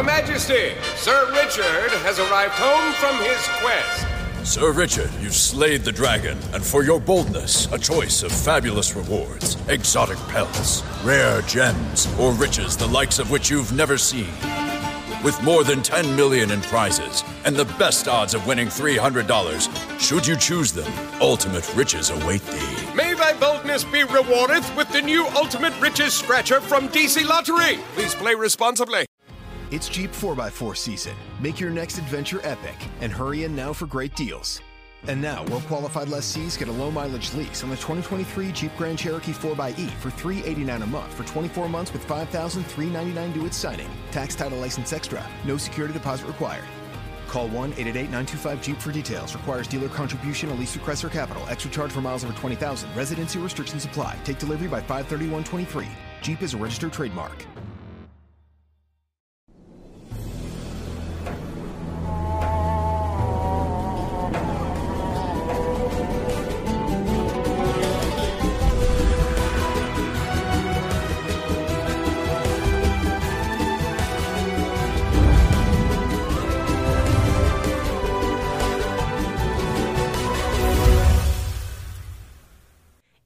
Your Majesty, Sir Richard has arrived home from his quest. Sir Richard, you've slayed the dragon, and for your boldness, a choice of fabulous rewards, exotic pelts, rare gems, or riches the likes of which you've never seen. With more than 10 million in prizes and the best odds of winning $300, should you choose them, ultimate riches await thee. May thy boldness be rewarded with the new Ultimate Riches Scratcher from DC Lottery. Please play responsibly. It's Jeep 4x4 season. Make your next adventure epic and hurry in now for great deals. And now, well qualified lessees get a low mileage lease on the 2023 Jeep Grand Cherokee 4xE for 389 a month for 24 months with $5,399 due at signing. Tax title license extra. No security deposit required. Call 1 888 925 Jeep for details. Requires dealer contribution, a lease request, or capital. Extra charge for miles over 20,000. Residency restrictions apply. Take delivery by 531.23. Jeep is a registered trademark.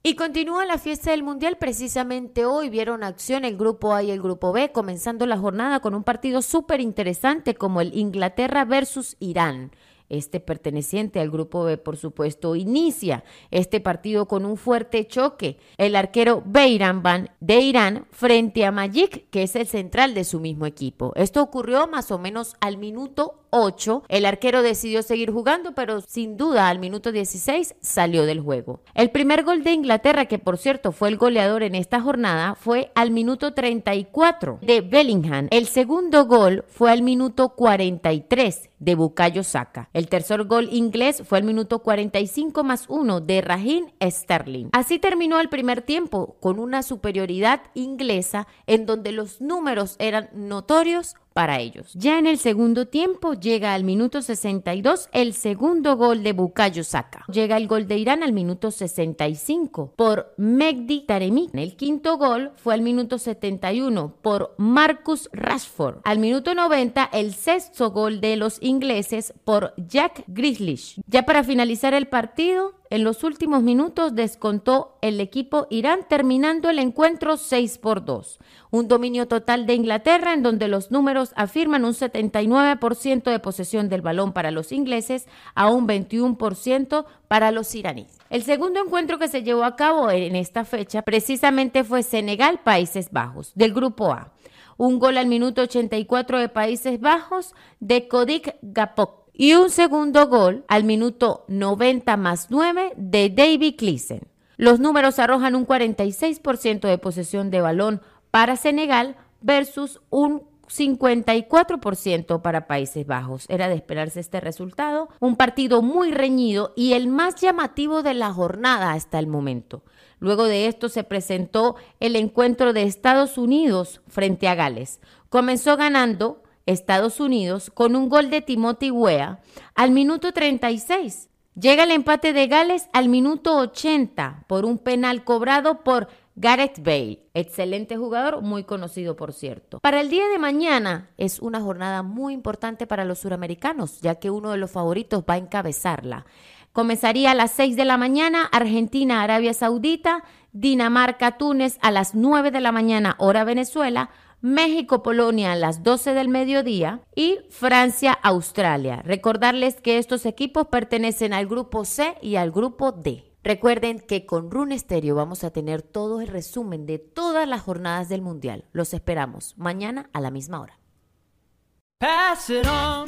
Y continúa la fiesta del Mundial. Precisamente hoy vieron acción el grupo A y el grupo B, comenzando la jornada con un partido súper interesante como el Inglaterra versus Irán. Este perteneciente al grupo B, por supuesto, inicia este partido con un fuerte choque. El arquero Beiran Van de Irán frente a Majik, que es el central de su mismo equipo. Esto ocurrió más o menos al minuto 8. El arquero decidió seguir jugando, pero sin duda al minuto 16 salió del juego. El primer gol de Inglaterra, que por cierto fue el goleador en esta jornada, fue al minuto 34 de Bellingham. El segundo gol fue al minuto 43 de Bukayo Saka. El tercer gol inglés fue al minuto 45 más 1 de Raheem Sterling. Así terminó el primer tiempo con una superioridad inglesa en donde los números eran notorios para ellos. Ya en el segundo tiempo llega al minuto 62 el segundo gol de Bukayo Saka. Llega el gol de Irán al minuto 65 por Megdi Taremi. El quinto gol fue al minuto 71 por Marcus Rashford. Al minuto 90 el sexto gol de los ingleses por Jack Grealish. Ya para finalizar el partido, en los últimos minutos descontó el equipo Irán terminando el encuentro 6 por 2. Un dominio total de Inglaterra en donde los números afirman un 79% de posesión del balón para los ingleses a un 21% para los iraníes. El segundo encuentro que se llevó a cabo en esta fecha precisamente fue Senegal-Países Bajos del grupo A. Un gol al minuto 84 de Países Bajos de Kodik Gapok y un segundo gol al minuto 90 más 9 de David Cleason. Los números arrojan un 46% de posesión de balón para Senegal versus un 54% para Países Bajos. Era de esperarse este resultado. Un partido muy reñido y el más llamativo de la jornada hasta el momento. Luego de esto se presentó el encuentro de Estados Unidos frente a Gales. Comenzó ganando Estados Unidos con un gol de Timothy Weah al minuto 36. Llega el empate de Gales al minuto 80 por un penal cobrado por Gareth Bale, excelente jugador, muy conocido por cierto. Para el día de mañana es una jornada muy importante para los suramericanos, ya que uno de los favoritos va a encabezarla. Comenzaría a las 6 de la mañana Argentina, Arabia Saudita, Dinamarca, Túnez a las 9 de la mañana, hora Venezuela, México, Polonia a las 12 del mediodía y Francia, Australia. Recordarles que estos equipos pertenecen al grupo C y al grupo D. Recuerden que con Rune Stereo vamos a tener todo el resumen de todas las jornadas del Mundial. Los esperamos mañana a la misma hora.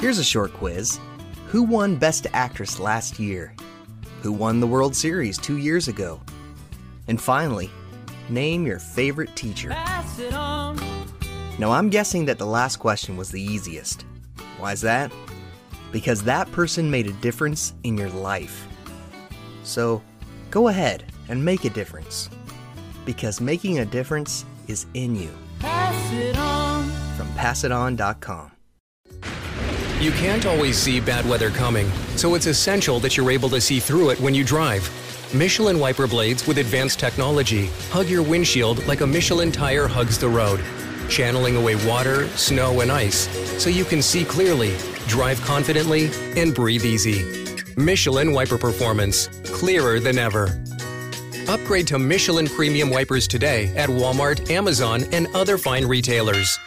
Here's a short quiz. Who won Best Actress last year? Who won the World Series two years ago? And finally, name your favorite teacher. Now, I'm guessing that the last question was the easiest. Why is that? Because that person made a difference in your life. So, go ahead and make a difference. Because making a difference is in you. Pass it on. From passiton.com. You can't always see bad weather coming, so it's essential that you're able to see through it when you drive. Michelin wiper blades with advanced technology hug your windshield like a Michelin tire hugs the road. Channeling away water, snow, and ice so you can see clearly, drive confidently, and breathe easy. Michelin Wiper Performance, clearer than ever. Upgrade to Michelin Premium Wipers today at Walmart, Amazon, and other fine retailers.